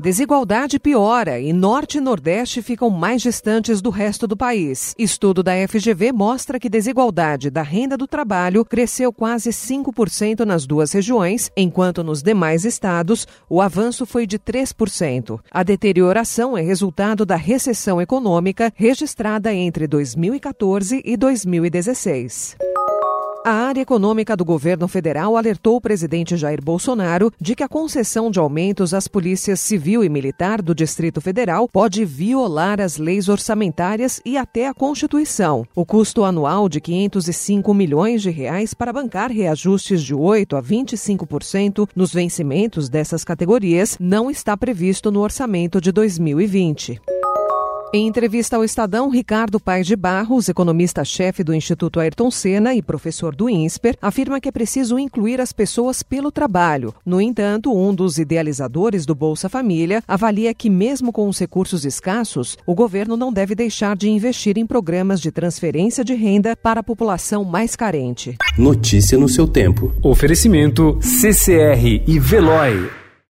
Desigualdade piora e Norte e Nordeste ficam mais distantes do resto do país. Estudo da FGV mostra que desigualdade da renda do trabalho cresceu quase 5% nas duas regiões, enquanto nos demais estados o avanço foi de 3%. A deterioração é resultado da recessão econômica registrada entre 2014 e 2016. A área econômica do governo federal alertou o presidente Jair Bolsonaro de que a concessão de aumentos às polícias civil e militar do Distrito Federal pode violar as leis orçamentárias e até a Constituição. O custo anual de 505 milhões de reais para bancar reajustes de 8 a 25% nos vencimentos dessas categorias não está previsto no orçamento de 2020. Em entrevista ao Estadão, Ricardo Paes de Barros, economista-chefe do Instituto Ayrton Senna e professor do INSPER, afirma que é preciso incluir as pessoas pelo trabalho. No entanto, um dos idealizadores do Bolsa Família avalia que, mesmo com os recursos escassos, o governo não deve deixar de investir em programas de transferência de renda para a população mais carente. Notícia no seu tempo. Oferecimento CCR e Veloy.